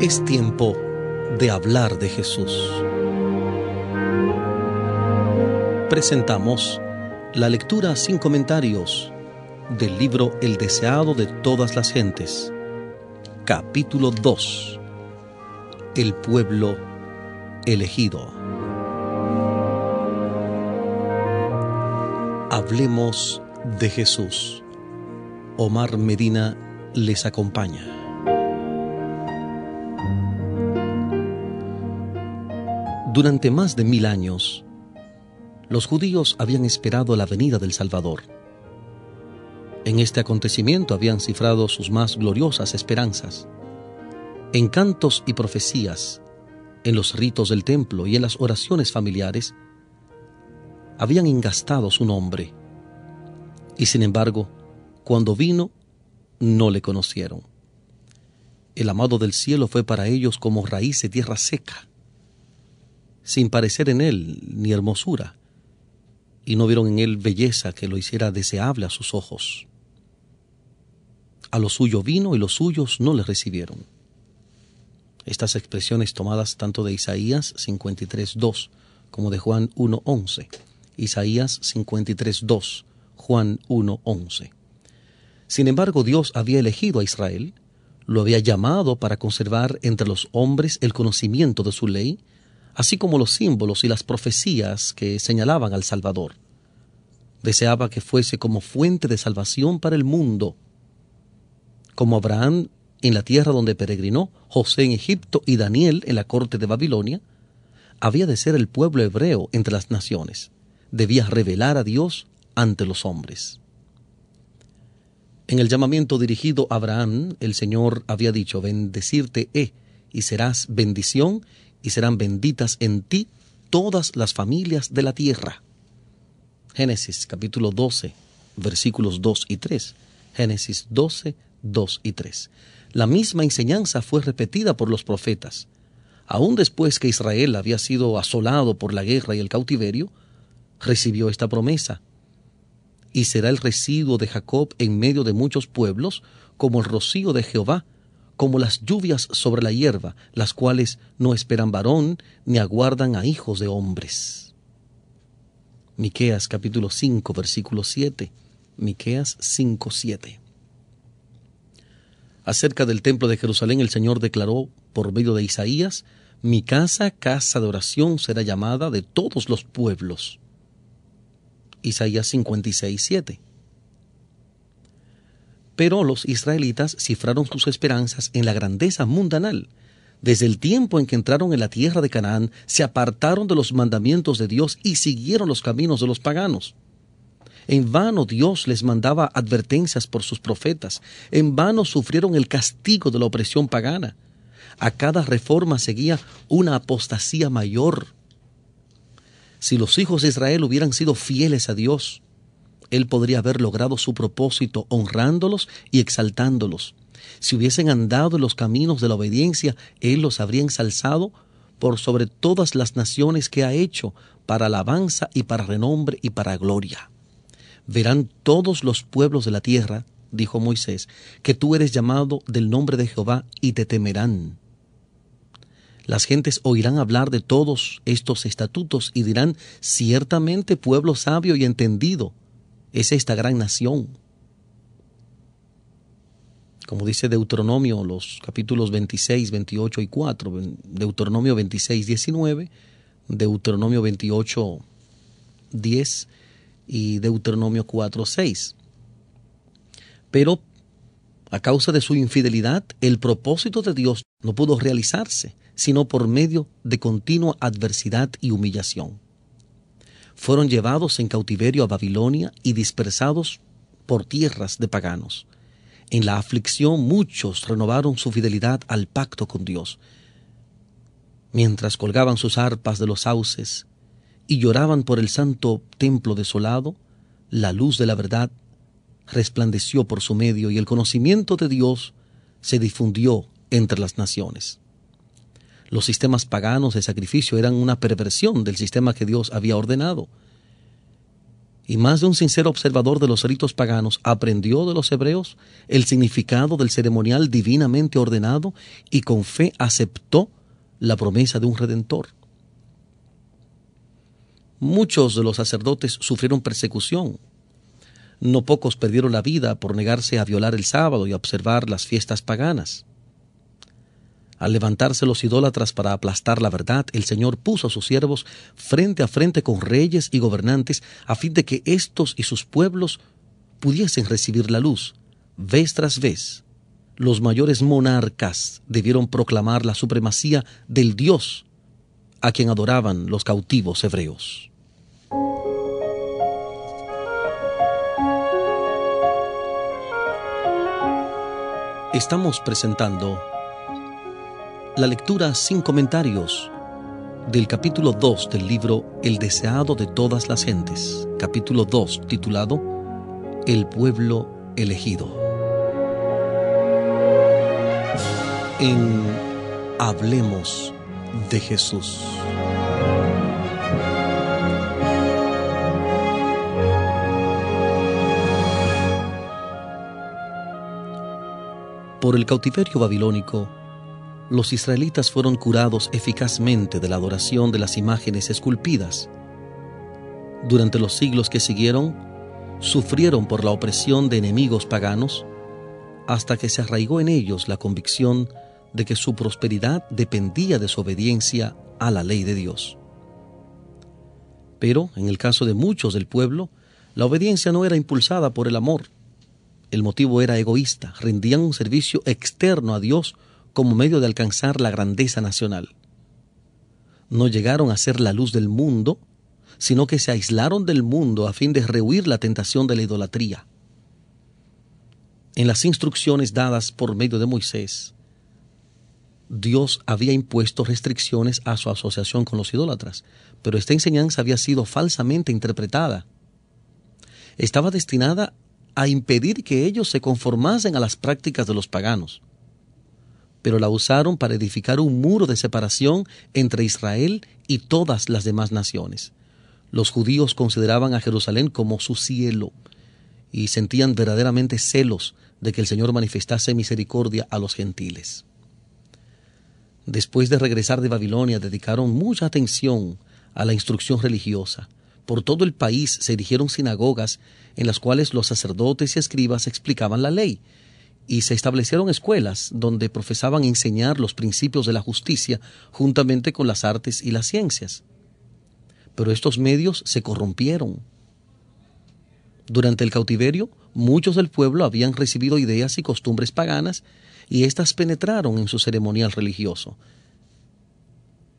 Es tiempo de hablar de Jesús. Presentamos la lectura sin comentarios del libro El deseado de todas las gentes, capítulo 2. El pueblo elegido. Hablemos de Jesús. Omar Medina les acompaña. Durante más de mil años, los judíos habían esperado la venida del Salvador. En este acontecimiento habían cifrado sus más gloriosas esperanzas. En cantos y profecías, en los ritos del templo y en las oraciones familiares, habían engastado su nombre. Y sin embargo, cuando vino, no le conocieron. El amado del cielo fue para ellos como raíz de tierra seca sin parecer en él ni hermosura, y no vieron en él belleza que lo hiciera deseable a sus ojos. A lo suyo vino y los suyos no le recibieron. Estas expresiones tomadas tanto de Isaías 53.2 como de Juan 1.11. Isaías 53.2, Juan 1.11. Sin embargo, Dios había elegido a Israel, lo había llamado para conservar entre los hombres el conocimiento de su ley, así como los símbolos y las profecías que señalaban al Salvador. Deseaba que fuese como fuente de salvación para el mundo, como Abraham en la tierra donde peregrinó, José en Egipto y Daniel en la corte de Babilonia, había de ser el pueblo hebreo entre las naciones, debía revelar a Dios ante los hombres. En el llamamiento dirigido a Abraham, el Señor había dicho, bendecirte he, y serás bendición, y serán benditas en ti todas las familias de la tierra. Génesis capítulo 12, versículos 2 y 3. Génesis 12, 2 y 3. La misma enseñanza fue repetida por los profetas. Aún después que Israel había sido asolado por la guerra y el cautiverio, recibió esta promesa. Y será el residuo de Jacob en medio de muchos pueblos, como el rocío de Jehová, como las lluvias sobre la hierba, las cuales no esperan varón ni aguardan a hijos de hombres. Miqueas capítulo 5 versículo 7. Miqueas 5 7. Acerca del templo de Jerusalén el Señor declaró por medio de Isaías, mi casa, casa de oración será llamada de todos los pueblos. Isaías 56 7 pero los israelitas cifraron sus esperanzas en la grandeza mundanal. Desde el tiempo en que entraron en la tierra de Canaán, se apartaron de los mandamientos de Dios y siguieron los caminos de los paganos. En vano Dios les mandaba advertencias por sus profetas, en vano sufrieron el castigo de la opresión pagana. A cada reforma seguía una apostasía mayor. Si los hijos de Israel hubieran sido fieles a Dios, él podría haber logrado su propósito honrándolos y exaltándolos. Si hubiesen andado en los caminos de la obediencia, Él los habría ensalzado por sobre todas las naciones que ha hecho, para alabanza y para renombre y para gloria. Verán todos los pueblos de la tierra, dijo Moisés, que tú eres llamado del nombre de Jehová y te temerán. Las gentes oirán hablar de todos estos estatutos y dirán, ciertamente pueblo sabio y entendido, es esta gran nación. Como dice Deuteronomio, los capítulos 26, 28 y 4, Deuteronomio 26, 19, Deuteronomio 28, 10 y Deuteronomio 4, 6. Pero a causa de su infidelidad, el propósito de Dios no pudo realizarse, sino por medio de continua adversidad y humillación fueron llevados en cautiverio a Babilonia y dispersados por tierras de paganos. En la aflicción muchos renovaron su fidelidad al pacto con Dios. Mientras colgaban sus arpas de los sauces y lloraban por el santo templo desolado, la luz de la verdad resplandeció por su medio y el conocimiento de Dios se difundió entre las naciones. Los sistemas paganos de sacrificio eran una perversión del sistema que Dios había ordenado. y más de un sincero observador de los ritos paganos aprendió de los hebreos el significado del ceremonial divinamente ordenado y con fe aceptó la promesa de un redentor. Muchos de los sacerdotes sufrieron persecución. No pocos perdieron la vida por negarse a violar el sábado y a observar las fiestas paganas. Al levantarse los idólatras para aplastar la verdad, el Señor puso a sus siervos frente a frente con reyes y gobernantes a fin de que éstos y sus pueblos pudiesen recibir la luz, vez tras vez. Los mayores monarcas debieron proclamar la supremacía del Dios a quien adoraban los cautivos hebreos. Estamos presentando la lectura sin comentarios del capítulo 2 del libro El deseado de todas las gentes, capítulo 2 titulado El pueblo elegido. En Hablemos de Jesús. Por el cautiverio babilónico, los israelitas fueron curados eficazmente de la adoración de las imágenes esculpidas. Durante los siglos que siguieron, sufrieron por la opresión de enemigos paganos, hasta que se arraigó en ellos la convicción de que su prosperidad dependía de su obediencia a la ley de Dios. Pero, en el caso de muchos del pueblo, la obediencia no era impulsada por el amor. El motivo era egoísta, rendían un servicio externo a Dios como medio de alcanzar la grandeza nacional. No llegaron a ser la luz del mundo, sino que se aislaron del mundo a fin de rehuir la tentación de la idolatría. En las instrucciones dadas por medio de Moisés, Dios había impuesto restricciones a su asociación con los idólatras, pero esta enseñanza había sido falsamente interpretada. Estaba destinada a impedir que ellos se conformasen a las prácticas de los paganos pero la usaron para edificar un muro de separación entre Israel y todas las demás naciones. Los judíos consideraban a Jerusalén como su cielo y sentían verdaderamente celos de que el Señor manifestase misericordia a los gentiles. Después de regresar de Babilonia dedicaron mucha atención a la instrucción religiosa. Por todo el país se erigieron sinagogas en las cuales los sacerdotes y escribas explicaban la ley, y se establecieron escuelas donde profesaban enseñar los principios de la justicia juntamente con las artes y las ciencias. Pero estos medios se corrompieron. Durante el cautiverio, muchos del pueblo habían recibido ideas y costumbres paganas y éstas penetraron en su ceremonial religioso.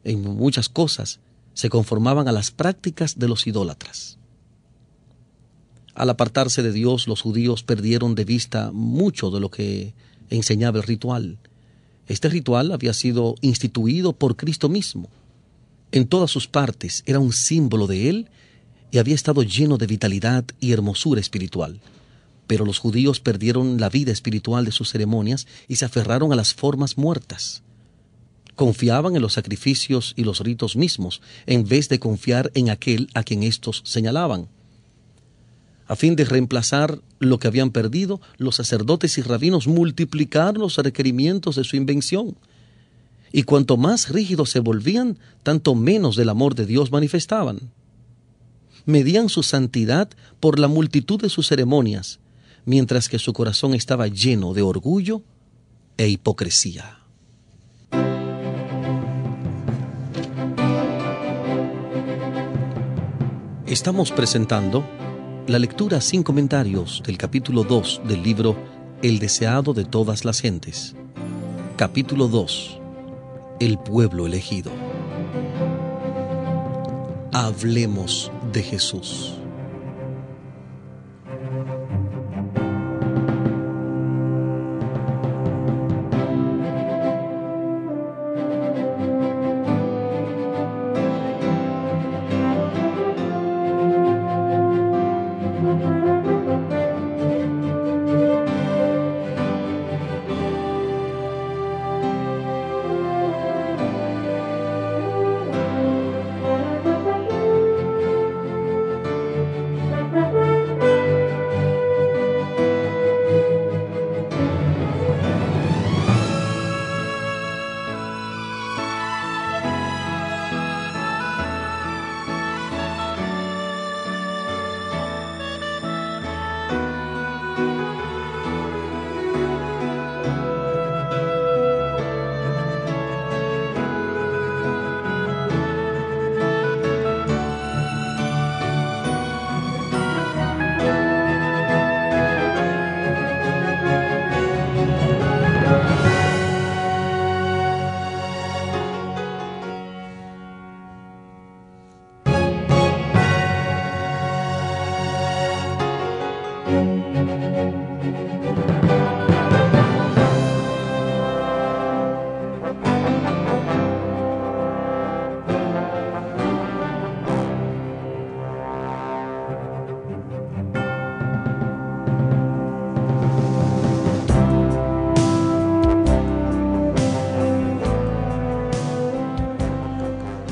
En muchas cosas se conformaban a las prácticas de los idólatras. Al apartarse de Dios, los judíos perdieron de vista mucho de lo que enseñaba el ritual. Este ritual había sido instituido por Cristo mismo. En todas sus partes era un símbolo de Él y había estado lleno de vitalidad y hermosura espiritual. Pero los judíos perdieron la vida espiritual de sus ceremonias y se aferraron a las formas muertas. Confiaban en los sacrificios y los ritos mismos, en vez de confiar en aquel a quien éstos señalaban. A fin de reemplazar lo que habían perdido, los sacerdotes y rabinos multiplicaron los requerimientos de su invención. Y cuanto más rígidos se volvían, tanto menos del amor de Dios manifestaban. Medían su santidad por la multitud de sus ceremonias, mientras que su corazón estaba lleno de orgullo e hipocresía. Estamos presentando la lectura sin comentarios del capítulo 2 del libro El deseado de todas las gentes. Capítulo 2. El pueblo elegido. Hablemos de Jesús.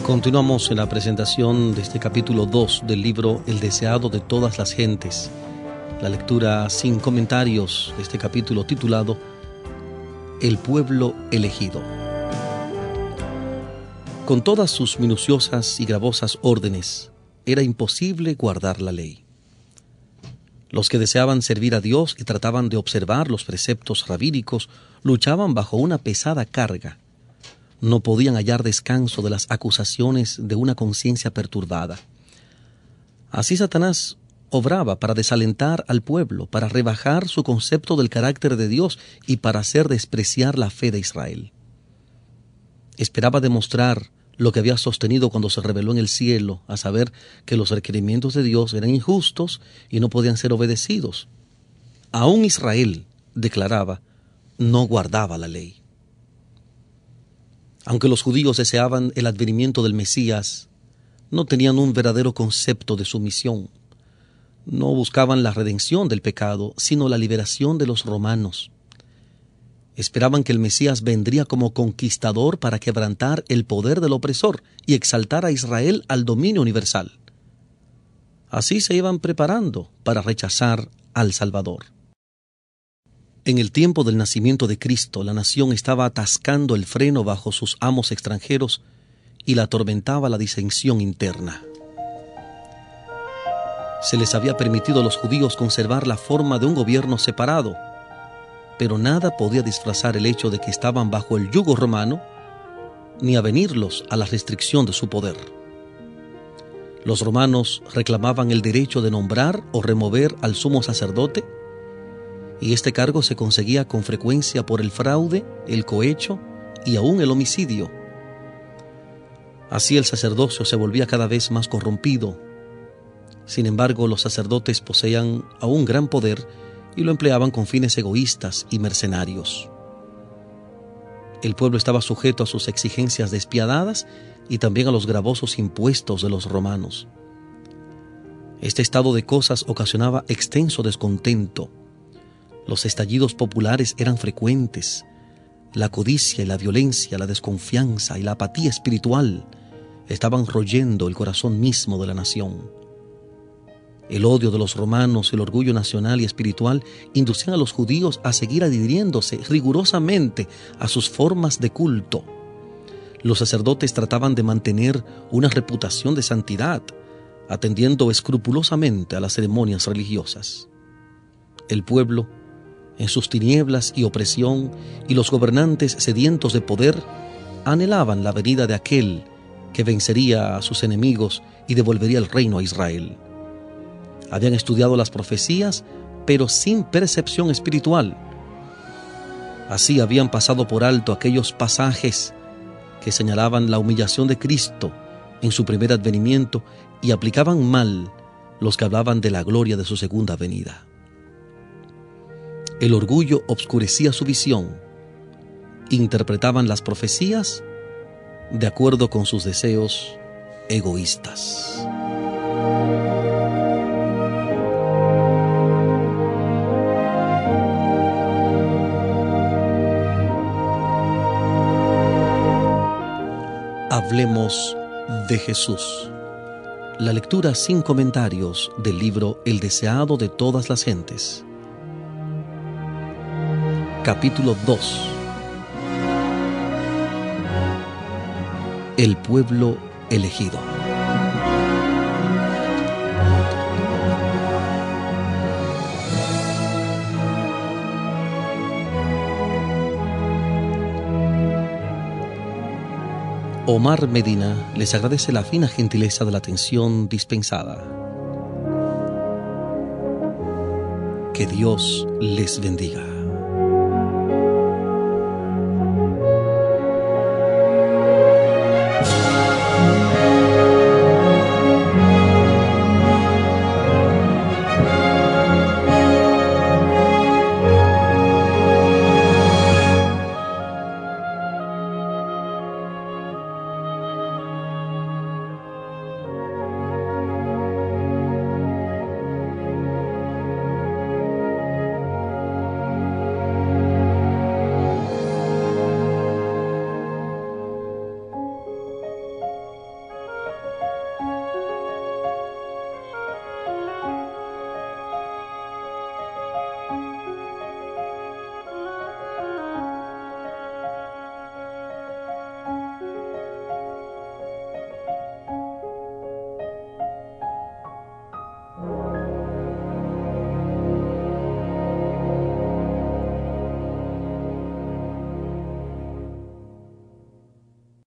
Continuamos en la presentación de este capítulo 2 del libro El deseado de todas las gentes. La lectura sin comentarios de este capítulo titulado El pueblo elegido. Con todas sus minuciosas y gravosas órdenes, era imposible guardar la ley. Los que deseaban servir a Dios y trataban de observar los preceptos rabínicos luchaban bajo una pesada carga no podían hallar descanso de las acusaciones de una conciencia perturbada. Así Satanás obraba para desalentar al pueblo, para rebajar su concepto del carácter de Dios y para hacer despreciar la fe de Israel. Esperaba demostrar lo que había sostenido cuando se reveló en el cielo, a saber que los requerimientos de Dios eran injustos y no podían ser obedecidos. Aún Israel, declaraba, no guardaba la ley. Aunque los judíos deseaban el advenimiento del Mesías, no tenían un verdadero concepto de su misión. No buscaban la redención del pecado, sino la liberación de los romanos. Esperaban que el Mesías vendría como conquistador para quebrantar el poder del opresor y exaltar a Israel al dominio universal. Así se iban preparando para rechazar al Salvador. En el tiempo del nacimiento de Cristo, la nación estaba atascando el freno bajo sus amos extranjeros y la atormentaba la disensión interna. Se les había permitido a los judíos conservar la forma de un gobierno separado, pero nada podía disfrazar el hecho de que estaban bajo el yugo romano ni avenirlos a la restricción de su poder. Los romanos reclamaban el derecho de nombrar o remover al sumo sacerdote y este cargo se conseguía con frecuencia por el fraude, el cohecho y aún el homicidio. Así el sacerdocio se volvía cada vez más corrompido. Sin embargo, los sacerdotes poseían aún gran poder y lo empleaban con fines egoístas y mercenarios. El pueblo estaba sujeto a sus exigencias despiadadas y también a los gravosos impuestos de los romanos. Este estado de cosas ocasionaba extenso descontento los estallidos populares eran frecuentes. La codicia y la violencia, la desconfianza y la apatía espiritual estaban royendo el corazón mismo de la nación. El odio de los romanos, el orgullo nacional y espiritual inducían a los judíos a seguir adhiriéndose rigurosamente a sus formas de culto. Los sacerdotes trataban de mantener una reputación de santidad, atendiendo escrupulosamente a las ceremonias religiosas. El pueblo en sus tinieblas y opresión, y los gobernantes sedientos de poder anhelaban la venida de aquel que vencería a sus enemigos y devolvería el reino a Israel. Habían estudiado las profecías, pero sin percepción espiritual. Así habían pasado por alto aquellos pasajes que señalaban la humillación de Cristo en su primer advenimiento y aplicaban mal los que hablaban de la gloria de su segunda venida. El orgullo obscurecía su visión. Interpretaban las profecías de acuerdo con sus deseos egoístas. Hablemos de Jesús. La lectura sin comentarios del libro El deseado de todas las gentes capítulo 2 El pueblo elegido Omar Medina les agradece la fina gentileza de la atención dispensada. Que Dios les bendiga.